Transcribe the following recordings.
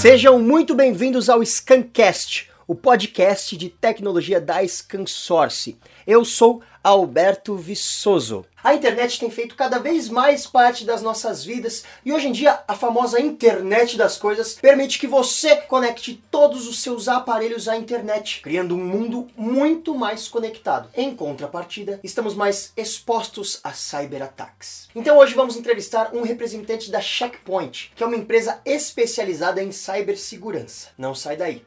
Sejam muito bem-vindos ao Scancast, o podcast de tecnologia da ScanSource. Eu sou Alberto Viçoso. A internet tem feito cada vez mais parte das nossas vidas e hoje em dia a famosa internet das coisas permite que você conecte todos os seus aparelhos à internet, criando um mundo muito mais conectado. Em contrapartida, estamos mais expostos a cyberataques. Então hoje vamos entrevistar um representante da Checkpoint, que é uma empresa especializada em cibersegurança. Não sai daí.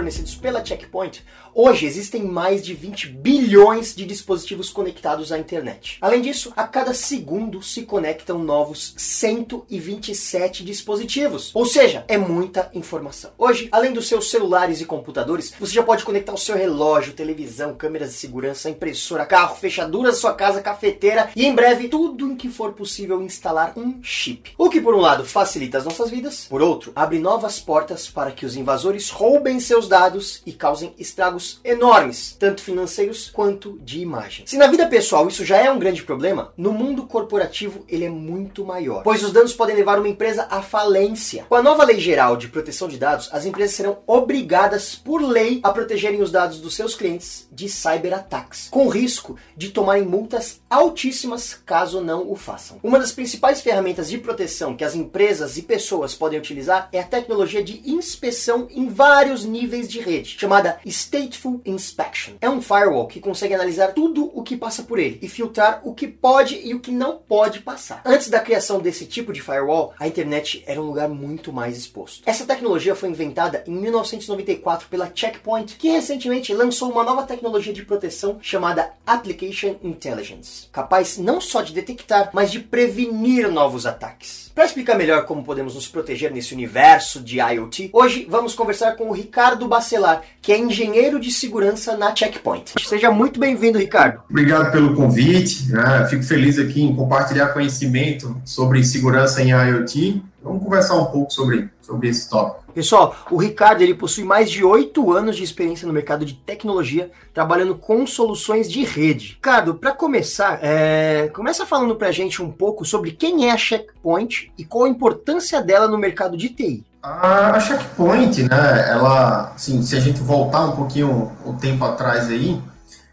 Fornecidos pela Checkpoint, hoje existem mais de 20 bilhões de dispositivos conectados à internet. Além disso, a cada segundo se conectam novos 127 dispositivos. Ou seja, é muita informação. Hoje, além dos seus celulares e computadores, você já pode conectar o seu relógio, televisão, câmeras de segurança, impressora, carro, fechaduras da sua casa, cafeteira e em breve tudo em que for possível instalar um chip. O que por um lado facilita as nossas vidas, por outro, abre novas portas para que os invasores roubem seus dados e causem estragos enormes, tanto financeiros quanto de imagem. Se na vida pessoal isso já é um grande problema, no mundo corporativo ele é muito maior, pois os danos podem levar uma empresa à falência. Com a nova lei geral de proteção de dados, as empresas serão obrigadas por lei a protegerem os dados dos seus clientes de cyberataques, com risco de tomarem multas altíssimas caso não o façam. Uma das principais ferramentas de proteção que as empresas e pessoas podem utilizar é a tecnologia de inspeção em vários níveis de rede, chamada Stateful Inspection. É um firewall que consegue analisar tudo o que passa por ele e filtrar o que pode e o que não pode passar. Antes da criação desse tipo de firewall, a internet era um lugar muito mais exposto. Essa tecnologia foi inventada em 1994 pela Checkpoint, que recentemente lançou uma nova tecnologia de proteção chamada Application Intelligence, capaz não só de detectar, mas de prevenir novos ataques. Para explicar melhor como podemos nos proteger nesse universo de IoT, hoje vamos conversar com o Ricardo Bacelar, que é engenheiro de segurança na Checkpoint. Seja muito bem-vindo, Ricardo. Obrigado pelo convite. Né? Fico feliz aqui em compartilhar conhecimento sobre segurança em IoT. Vamos conversar um pouco sobre, sobre esse tópico. Pessoal, o Ricardo ele possui mais de oito anos de experiência no mercado de tecnologia, trabalhando com soluções de rede. Ricardo, para começar, é... começa falando para a gente um pouco sobre quem é a Checkpoint e qual a importância dela no mercado de TI. A, Checkpoint, né, ela, assim, se a gente voltar um pouquinho o tempo atrás aí,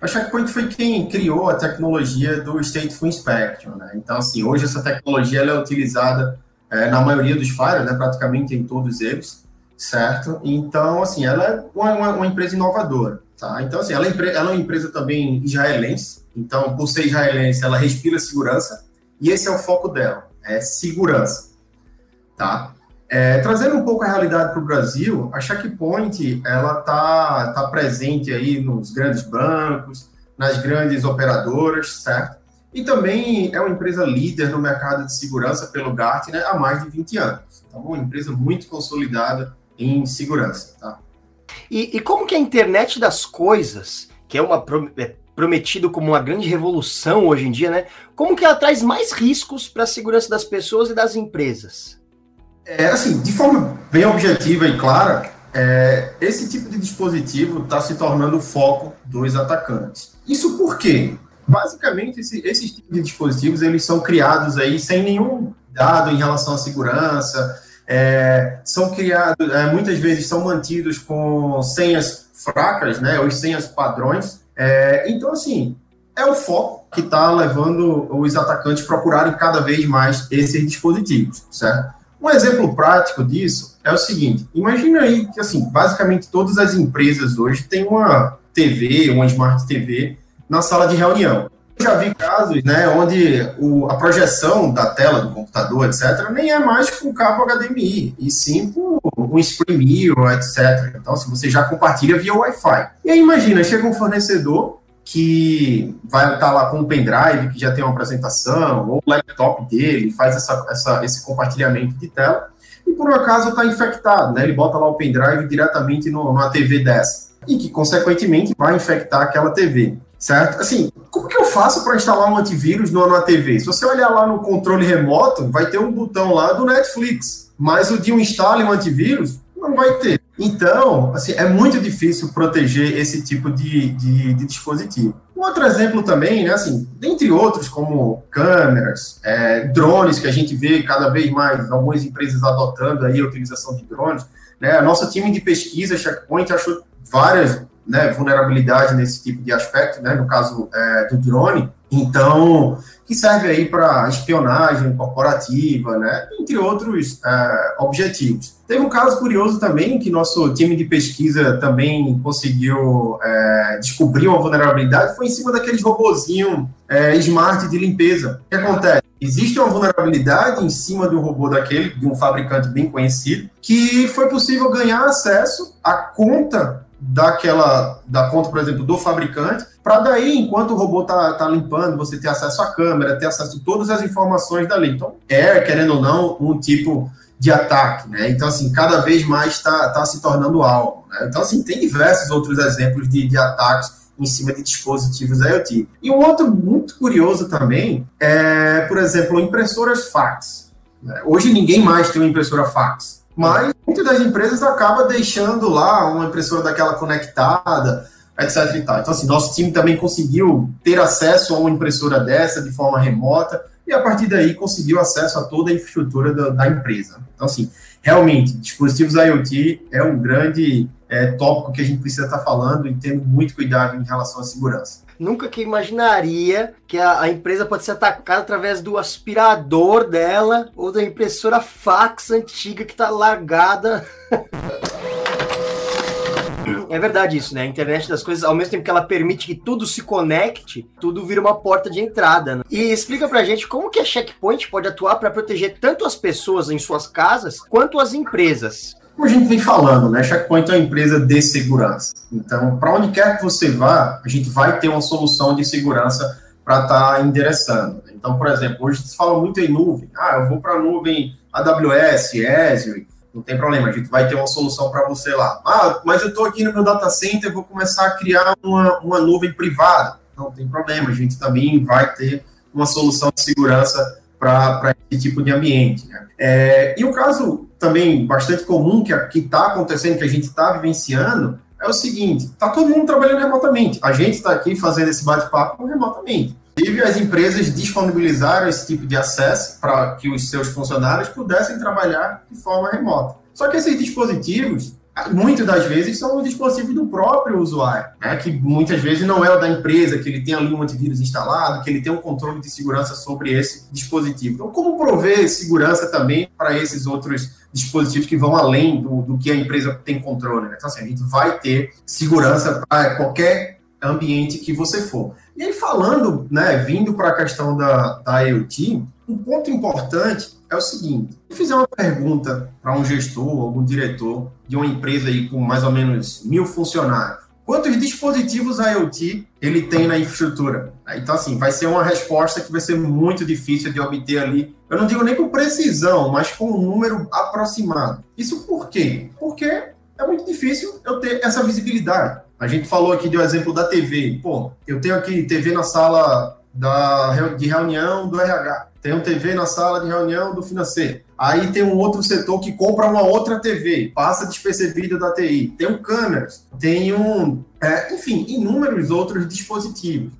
a Checkpoint foi quem criou a tecnologia do Stateful Inspection, né? Então, assim, hoje essa tecnologia é utilizada é, na maioria dos firewalls, né, praticamente em todos eles, certo? Então, assim, ela é uma, uma, uma empresa inovadora, tá? Então, assim, ela é, ela é uma empresa também israelense, então, por ser israelense, ela respira segurança, e esse é o foco dela, é segurança, tá? É, trazendo um pouco a realidade para o Brasil, a Checkpoint ela está tá presente aí nos grandes bancos, nas grandes operadoras, certo? E também é uma empresa líder no mercado de segurança pelo Gartner há mais de 20 anos. Então, uma empresa muito consolidada em segurança, tá? E, e como que a internet das coisas, que é uma é prometido como uma grande revolução hoje em dia, né? Como que ela traz mais riscos para a segurança das pessoas e das empresas? É, assim, de forma bem objetiva e clara, é, esse tipo de dispositivo está se tornando o foco dos atacantes. Isso por quê? Basicamente, esse, esses tipos de dispositivos eles são criados aí sem nenhum dado em relação à segurança, é, são criados, é, muitas vezes são mantidos com senhas fracas, né, ou senhas padrões. É, então, assim, é o foco que está levando os atacantes procurarem cada vez mais esses dispositivos, certo? Um exemplo prático disso é o seguinte: imagina aí que, assim, basicamente todas as empresas hoje têm uma TV, uma Smart TV, na sala de reunião. Eu já vi casos, né, onde o, a projeção da tela do computador, etc., nem é mais com cabo HDMI, e sim com um Screen etc. Então, se você já compartilha via Wi-Fi. E aí, imagina, chega um fornecedor que vai estar lá com um pendrive que já tem uma apresentação, ou o laptop dele, faz essa, essa, esse compartilhamento de tela, e por um acaso está infectado, né? Ele bota lá o pendrive diretamente no, numa TV dessa, e que, consequentemente, vai infectar aquela TV, certo? Assim, como que eu faço para instalar um antivírus numa TV? Se você olhar lá no controle remoto, vai ter um botão lá do Netflix, mas o de um instale um antivírus, não vai ter. Então, assim, é muito difícil proteger esse tipo de, de, de dispositivo. Um outro exemplo também, né, assim, dentre outros, como câmeras, é, drones, que a gente vê cada vez mais algumas empresas adotando aí a utilização de drones, né, nosso time de pesquisa, Checkpoint, achou várias né, vulnerabilidades nesse tipo de aspecto, né, no caso é, do drone, então, que serve aí para espionagem corporativa, né, entre outros é, objetivos. Teve um caso curioso também, que nosso time de pesquisa também conseguiu é, descobrir uma vulnerabilidade, foi em cima daqueles robozinho é, smart de limpeza. O que acontece? Existe uma vulnerabilidade em cima de um robô daquele, de um fabricante bem conhecido, que foi possível ganhar acesso à conta daquela da conta, por exemplo, do fabricante, para daí, enquanto o robô tá, tá limpando, você ter acesso à câmera, ter acesso a todas as informações dali. Então, é, querendo ou não, um tipo de ataque, né? Então, assim, cada vez mais está tá se tornando algo. Né? Então, assim, tem diversos outros exemplos de, de ataques em cima de dispositivos IoT. E um outro muito curioso também é, por exemplo, impressoras fax. Né? Hoje ninguém mais tem uma impressora fax. Mas muitas das empresas acaba deixando lá uma impressora daquela conectada, etc. E tal. Então, assim, nosso time também conseguiu ter acesso a uma impressora dessa de forma remota e a partir daí conseguiu acesso a toda a infraestrutura da, da empresa. Então, assim, realmente, dispositivos IoT é um grande é, tópico que a gente precisa estar falando e tendo muito cuidado em relação à segurança. Nunca que imaginaria que a, a, empresa pode ser atacada através do aspirador dela ou da impressora fax antiga que está largada. É verdade isso, né? A internet das coisas, ao mesmo tempo que ela permite que tudo se conecte, tudo vira uma porta de entrada. Né? E explica pra gente como que a Checkpoint pode atuar para proteger tanto as pessoas em suas casas quanto as empresas. Como a gente vem falando, né? Checkpoint é uma empresa de segurança. Então, para onde quer que você vá, a gente vai ter uma solução de segurança para estar tá endereçando. Então, por exemplo, hoje se fala muito em nuvem. Ah, eu vou para a nuvem AWS, Azure, não tem problema, a gente vai ter uma solução para você lá. Ah, mas eu estou aqui no meu data center, vou começar a criar uma, uma nuvem privada. Não tem problema, a gente também vai ter uma solução de segurança para esse tipo de ambiente. Né? É, e o caso também bastante comum que está acontecendo, que a gente está vivenciando, é o seguinte: está todo mundo trabalhando remotamente. A gente está aqui fazendo esse bate-papo remotamente. Inclusive, as empresas disponibilizaram esse tipo de acesso para que os seus funcionários pudessem trabalhar de forma remota. Só que esses dispositivos muitas das vezes são dispositivos do próprio usuário, né? que muitas vezes não é o da empresa, que ele tem ali um antivírus instalado, que ele tem um controle de segurança sobre esse dispositivo. Então, como prover segurança também para esses outros dispositivos que vão além do, do que a empresa tem controle? Né? Então, assim, a gente vai ter segurança para qualquer ambiente que você for. E aí, falando, né, vindo para a questão da, da IoT, um ponto importante é o seguinte: se fizer uma pergunta para um gestor, algum diretor de uma empresa aí com mais ou menos mil funcionários, quantos dispositivos IoT ele tem na infraestrutura? Então, assim, vai ser uma resposta que vai ser muito difícil de obter ali. Eu não digo nem com precisão, mas com um número aproximado. Isso por quê? Porque é muito difícil eu ter essa visibilidade. A gente falou aqui do exemplo da TV. Pô, eu tenho aqui TV na sala da, de reunião do RH. Tenho TV na sala de reunião do financeiro. Aí tem um outro setor que compra uma outra TV, passa despercebido da TI. Tem um câmeras, tem um, é, enfim, inúmeros outros dispositivos.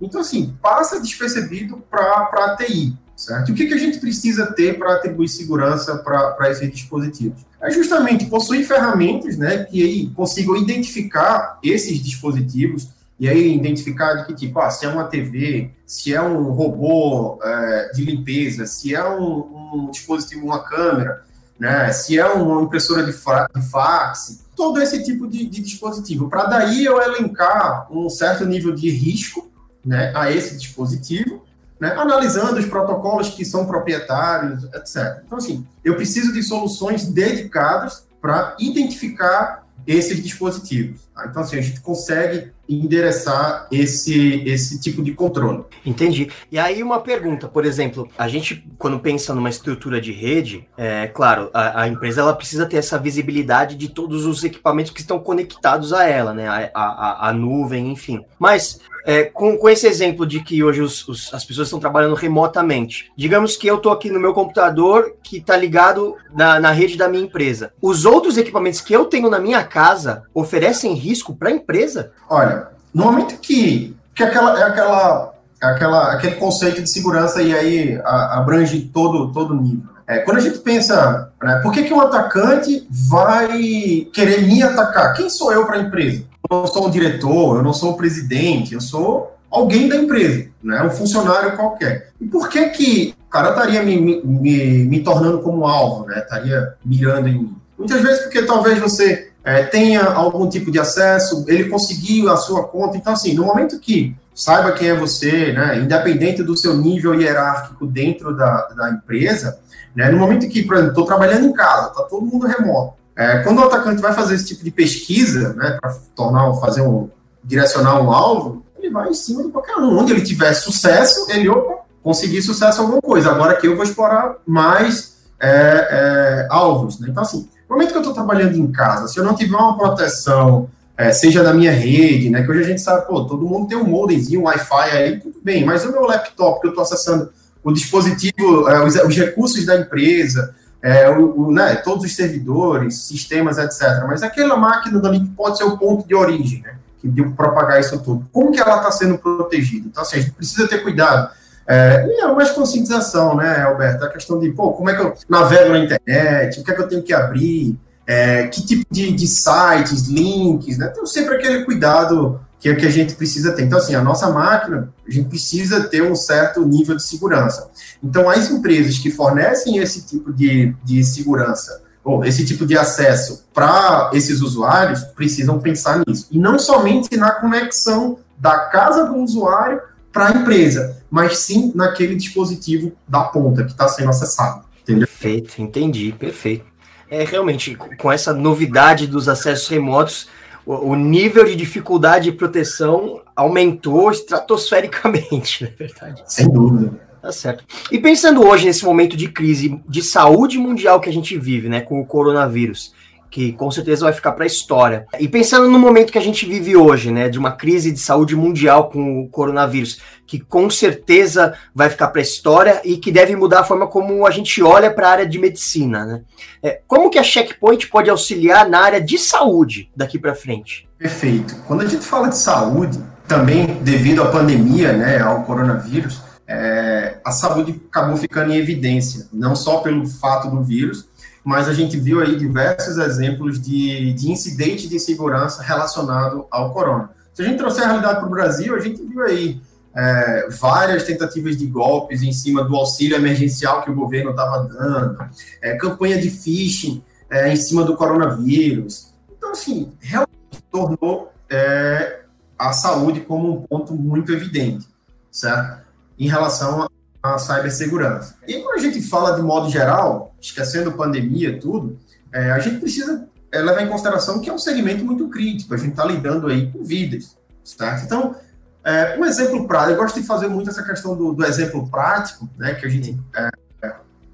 Então, assim, passa despercebido para a TI, certo? O que, que a gente precisa ter para atribuir segurança para esses dispositivos? É justamente possuir ferramentas né, que aí consigam identificar esses dispositivos e aí identificar de que tipo, ah, se é uma TV, se é um robô é, de limpeza, se é um, um, dispositivo, uma câmera, né, se é uma impressora de, de fax, todo esse tipo de, de dispositivo. Para daí eu elencar um certo nível de risco né, a esse dispositivo, né, analisando os protocolos que são proprietários, etc. Então, assim, eu preciso de soluções dedicadas para identificar esses dispositivos. Tá? Então, assim, a gente consegue endereçar esse, esse tipo de controle. Entendi. E aí uma pergunta, por exemplo, a gente quando pensa numa estrutura de rede, é claro, a, a empresa ela precisa ter essa visibilidade de todos os equipamentos que estão conectados a ela, né, a, a, a nuvem, enfim. Mas é, com, com esse exemplo de que hoje os, os, as pessoas estão trabalhando remotamente, digamos que eu estou aqui no meu computador que está ligado na, na rede da minha empresa. Os outros equipamentos que eu tenho na minha casa oferecem risco para a empresa? Olha, no momento que, que aquela, é aquela, é aquela, aquele conceito de segurança e aí abrange todo, todo nível. É, quando a gente pensa, né, por que, que um atacante vai querer me atacar? Quem sou eu para a empresa? Eu não sou um diretor, eu não sou o presidente, eu sou alguém da empresa, né, um funcionário qualquer. E por que que o cara estaria me, me, me, me tornando como alvo, né, estaria mirando em mim? Muitas vezes porque talvez você é, tenha algum tipo de acesso, ele conseguiu a sua conta. Então, assim, no momento que saiba quem é você, né, independente do seu nível hierárquico dentro da, da empresa, né? No momento que, por exemplo, estou trabalhando em casa, está todo mundo remoto. É, quando o atacante vai fazer esse tipo de pesquisa, né, para tornar, fazer um, direcionar um alvo, ele vai em cima de qualquer um. Onde ele tiver sucesso, ele, opa, conseguir sucesso alguma coisa. Agora aqui eu vou explorar mais é, é, alvos. Né? Então, assim, no momento que eu estou trabalhando em casa, se eu não tiver uma proteção, é, seja da minha rede, né, que hoje a gente sabe, pô, todo mundo tem um modemzinho, um Wi-Fi aí, tudo bem, mas o meu laptop que eu estou acessando o dispositivo, é, os, os, recursos da empresa, é, o, o, né, todos os servidores, sistemas, etc. Mas aquela máquina dali que pode ser o ponto de origem, né, que deu propagar isso tudo. Como que ela está sendo protegida? Então, assim, a gente precisa ter cuidado. É, e é mais conscientização, né, Alberto? A questão de, pô, como é que eu navego na internet, o que é que eu tenho que abrir, é, que tipo de, de sites, links, né? Então, sempre aquele cuidado que é o que a gente precisa ter. Então, assim, a nossa máquina, a gente precisa ter um certo nível de segurança. Então, as empresas que fornecem esse tipo de, de segurança, ou esse tipo de acesso para esses usuários, precisam pensar nisso. E não somente na conexão da casa do usuário para a empresa, mas sim naquele dispositivo da ponta que está sendo acessado. Entendeu? Perfeito, entendi, perfeito. É realmente com essa novidade dos acessos remotos, o, nível de dificuldade de proteção aumentou estratosfericamente, na é verdade. Sem dúvida. Tá certo. E pensando hoje nesse momento de crise de saúde mundial que a gente vive, né, com o coronavírus, que com certeza vai ficar para a história. E pensando no momento que a gente vive hoje, né, de uma crise de saúde mundial com o coronavírus, que com certeza vai ficar para a história e que deve mudar a forma como a gente olha para a área de medicina, né? É, como que a Checkpoint pode auxiliar na área de saúde daqui para frente? Perfeito. Quando a gente fala de saúde, também devido à pandemia, né, ao coronavírus, é, a saúde acabou ficando em evidência, não só pelo fato do vírus, mas a gente viu aí diversos exemplos de, de incidente de segurança relacionado ao corona. Se a gente trouxer a realidade para o Brasil, a gente viu aí é, várias tentativas de golpes em cima do auxílio emergencial que o governo estava dando, é, campanha de phishing é, em cima do coronavírus. Então, assim, realmente tornou é, a saúde como um ponto muito evidente, certo? Em relação a cibersegurança. E quando a gente fala de modo geral, esquecendo pandemia, tudo, é, a gente precisa é, levar em consideração que é um segmento muito crítico, a gente está lidando aí com vidas, certo? Então, é, um exemplo prático, eu gosto de fazer muito essa questão do, do exemplo prático, né, que a gente é,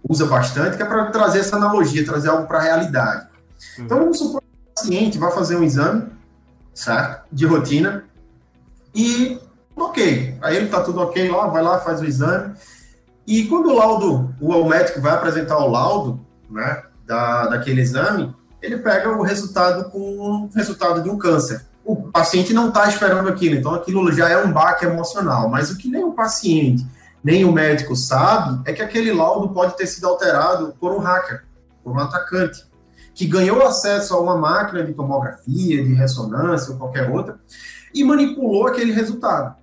usa bastante, que é para trazer essa analogia, trazer algo para a realidade. Uhum. Então, vamos supor que o paciente vai fazer um exame, certo? De rotina, e ok. Aí ele está tudo ok lá, vai lá, faz o exame, e quando o laudo, o médico vai apresentar o laudo, né, da, daquele exame, ele pega o resultado com o resultado de um câncer. O paciente não está esperando aquilo, então aquilo já é um baque emocional. Mas o que nem o paciente, nem o médico sabe é que aquele laudo pode ter sido alterado por um hacker, por um atacante, que ganhou acesso a uma máquina de tomografia, de ressonância ou qualquer outra, e manipulou aquele resultado.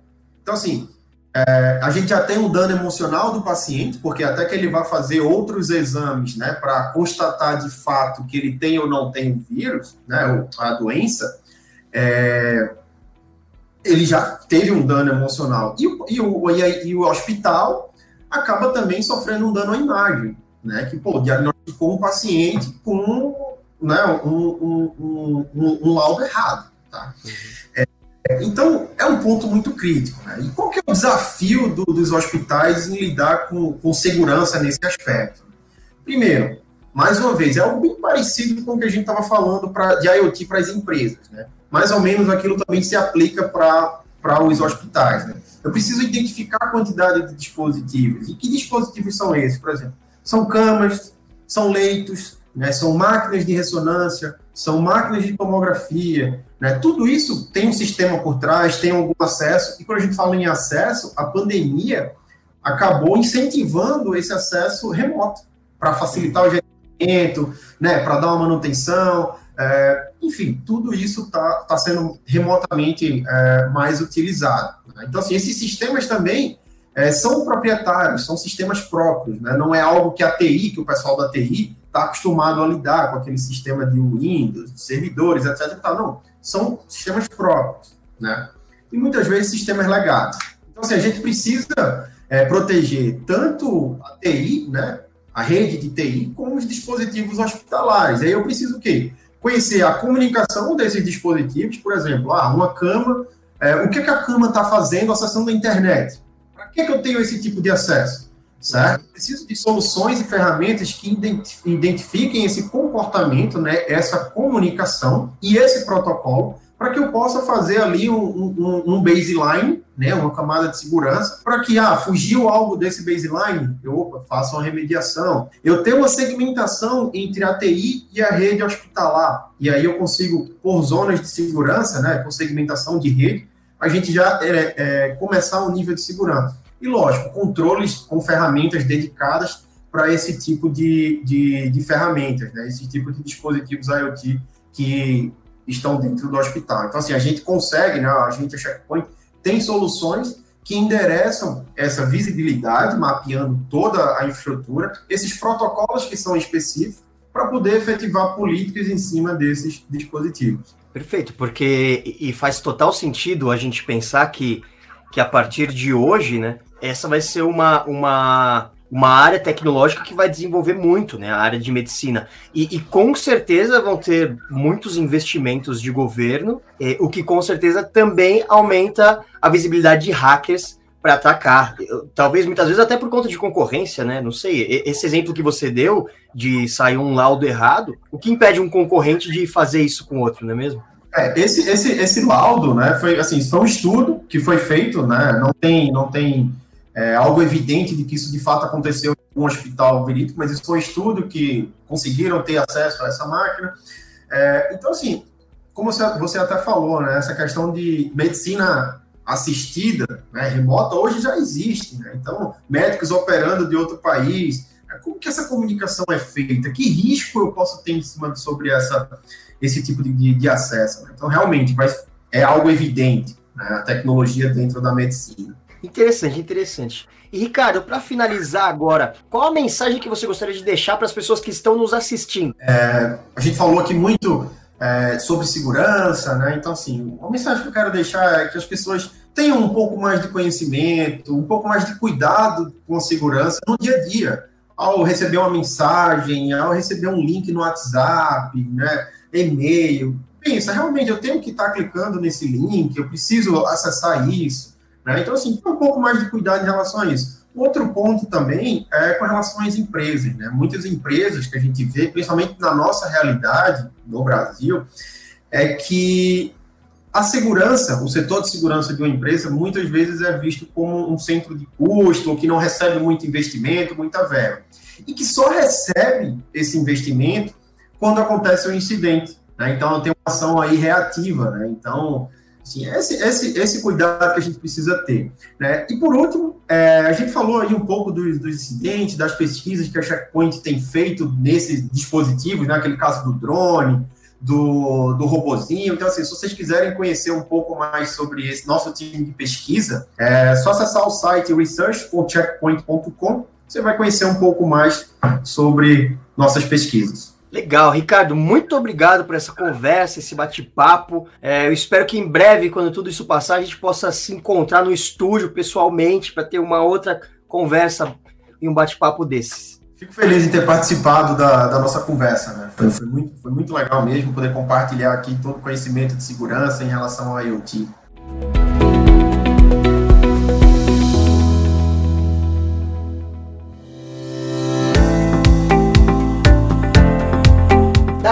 Então, assim, é, a gente já tem um dano emocional do paciente, porque até que ele vá fazer outros exames, né, para constatar de fato que ele tem ou não tem o vírus, né, a doença, é, ele já teve um dano emocional. E o, e, o, e, o hospital acaba também sofrendo um dano à imagem, né, que, pô, diagnosticou um paciente com né, um, um, um, um laudo errado, tá? Uhum. Então, é um ponto muito crítico. Né? E qual que é o desafio do, dos hospitais em lidar com, com segurança nesse aspecto? Primeiro, mais uma vez, é algo bem parecido com o que a gente estava falando pra, de IoT para as empresas. Né? Mais ou menos aquilo também se aplica para os hospitais. Né? Eu preciso identificar a quantidade de dispositivos. E que dispositivos são esses, por exemplo? São camas, são leitos, né? são máquinas de ressonância, são máquinas de tomografia. Né? Tudo isso tem um sistema por trás, tem algum acesso. E quando a gente fala em acesso, a pandemia acabou incentivando esse acesso remoto para facilitar o gerenciamento, né? para dar uma manutenção. É, enfim, tudo isso está tá sendo remotamente é, mais utilizado. Né? Então, assim, esses sistemas também é, são proprietários, são sistemas próprios, né? não é algo que a TI, que o pessoal da TI está acostumado a lidar com aquele sistema de Windows, servidores, etc. Tá, não, são sistemas próprios, né? E muitas vezes sistemas legados. Então, assim, a gente precisa é, proteger tanto a TI, né, a rede de TI, como os dispositivos hospitalares. Aí eu preciso o quê? Conhecer a comunicação desses dispositivos, por exemplo, ah, uma cama, é, o que, que a cama está fazendo acessando a internet? Para que, que eu tenho esse tipo de acesso? Certo? Preciso de soluções e ferramentas que identifiquem esse comportamento, né, essa comunicação e esse protocolo para que eu possa fazer ali um, um, um, baseline, né, uma camada de segurança, para que, ah, fugiu algo desse baseline, eu opa, faça uma remediação. Eu tenho uma segmentação entre a TI e a rede hospitalar, e aí eu consigo, por zonas de segurança, né, por segmentação de rede, a gente já é, é, começar um nível de segurança. E, lógico, controles com ferramentas dedicadas para esse tipo de, de, de ferramentas, né, esse tipo de dispositivos IoT que estão dentro do hospital. Então, assim, a gente consegue, né, a gente, a Checkpoint, tem soluções que endereçam essa visibilidade, mapeando toda a infraestrutura, esses protocolos que são específicos, para poder efetivar políticas em cima desses dispositivos. Perfeito, porque e faz total sentido a gente pensar que, que a partir de hoje, né, essa vai ser uma, uma uma área tecnológica que vai desenvolver muito, né? A área de medicina. E, e com certeza vão ter muitos investimentos de governo, eh, o que com certeza também aumenta a visibilidade de hackers para atacar. Talvez muitas vezes até por conta de concorrência, né? Não sei. Esse exemplo que você deu de sair um laudo errado, o que impede um concorrente de fazer isso com outro, não é mesmo? É, esse, esse, esse laudo, né, foi assim, foi um estudo que foi feito, né, não tem, não tem é, algo evidente de que isso de fato aconteceu em um hospital verídico, mas isso foi um estudo que conseguiram ter acesso a essa máquina. É, então, assim, como você, até falou, né, essa questão de medicina assistida, né, remota, hoje já existe. Né? Então, médicos operando de outro país, né, como que essa comunicação é feita? Que risco eu posso ter em cima sobre essa, esse tipo de, de, acesso? Né? Então, realmente, vai, é algo evidente, né, a tecnologia dentro da medicina. Interessante, interessante. E Ricardo, para finalizar agora, qual a mensagem que você gostaria de deixar para as pessoas que estão nos assistindo? É, a gente falou aqui muito é, sobre segurança, né? Então, assim, a mensagem que eu quero deixar é que as pessoas tenham um pouco mais de conhecimento, um pouco mais de cuidado com a segurança no dia a dia. Ao receber uma mensagem, ao receber um link no WhatsApp, né? E-mail. Pensa, realmente eu tenho que estar clicando nesse link, eu preciso acessar isso né? Então, assim, um pouco mais de cuidado em relação a isso. Outro ponto também é com relação às empresas. Né? Muitas empresas que a gente vê, principalmente na nossa realidade no Brasil, é que a segurança, o setor de segurança de uma empresa, muitas vezes é visto como um centro de custo, ou que não recebe muito investimento, muita verba. E que só recebe esse investimento quando acontece um incidente. Né? Então, tem uma ação aí reativa. Né? Então, Assim, esse, esse, esse cuidado que a gente precisa ter. Né? E por último, é, a gente falou aí um pouco dos, dos incidentes, das pesquisas que a Checkpoint tem feito nesses dispositivos, naquele né? caso do drone, do, do robozinho. Então, assim, se vocês quiserem conhecer um pouco mais sobre esse nosso time de pesquisa, é só acessar o site research.checkpoint.com, você vai conhecer um pouco mais sobre nossas pesquisas. Legal, Ricardo, muito obrigado por essa conversa, esse bate-papo. É, eu espero que em breve, quando tudo isso passar, a gente possa se encontrar no estúdio pessoalmente para ter uma outra conversa e um bate-papo desses. Fico feliz em ter participado da, da nossa conversa, né? Foi, foi, muito, foi muito legal mesmo poder compartilhar aqui todo o conhecimento de segurança em relação ao IoT.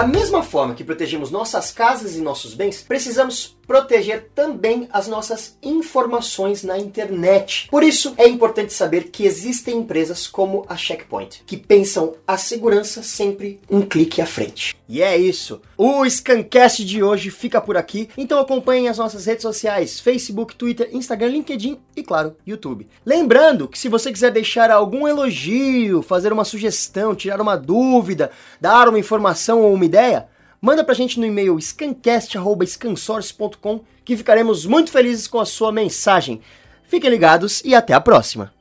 Da mesma forma que protegemos nossas casas e nossos bens, precisamos proteger também as nossas informações na internet. Por isso, é importante saber que existem empresas como a Checkpoint, que pensam a segurança sempre um clique à frente. E é isso. O Scancast de hoje fica por aqui, então acompanhem as nossas redes sociais: Facebook, Twitter, Instagram, LinkedIn e, claro, YouTube. Lembrando que se você quiser deixar algum elogio, fazer uma sugestão, tirar uma dúvida, dar uma informação ou uma ideia, manda pra gente no e-mail scancast.scansource.com que ficaremos muito felizes com a sua mensagem. Fiquem ligados e até a próxima!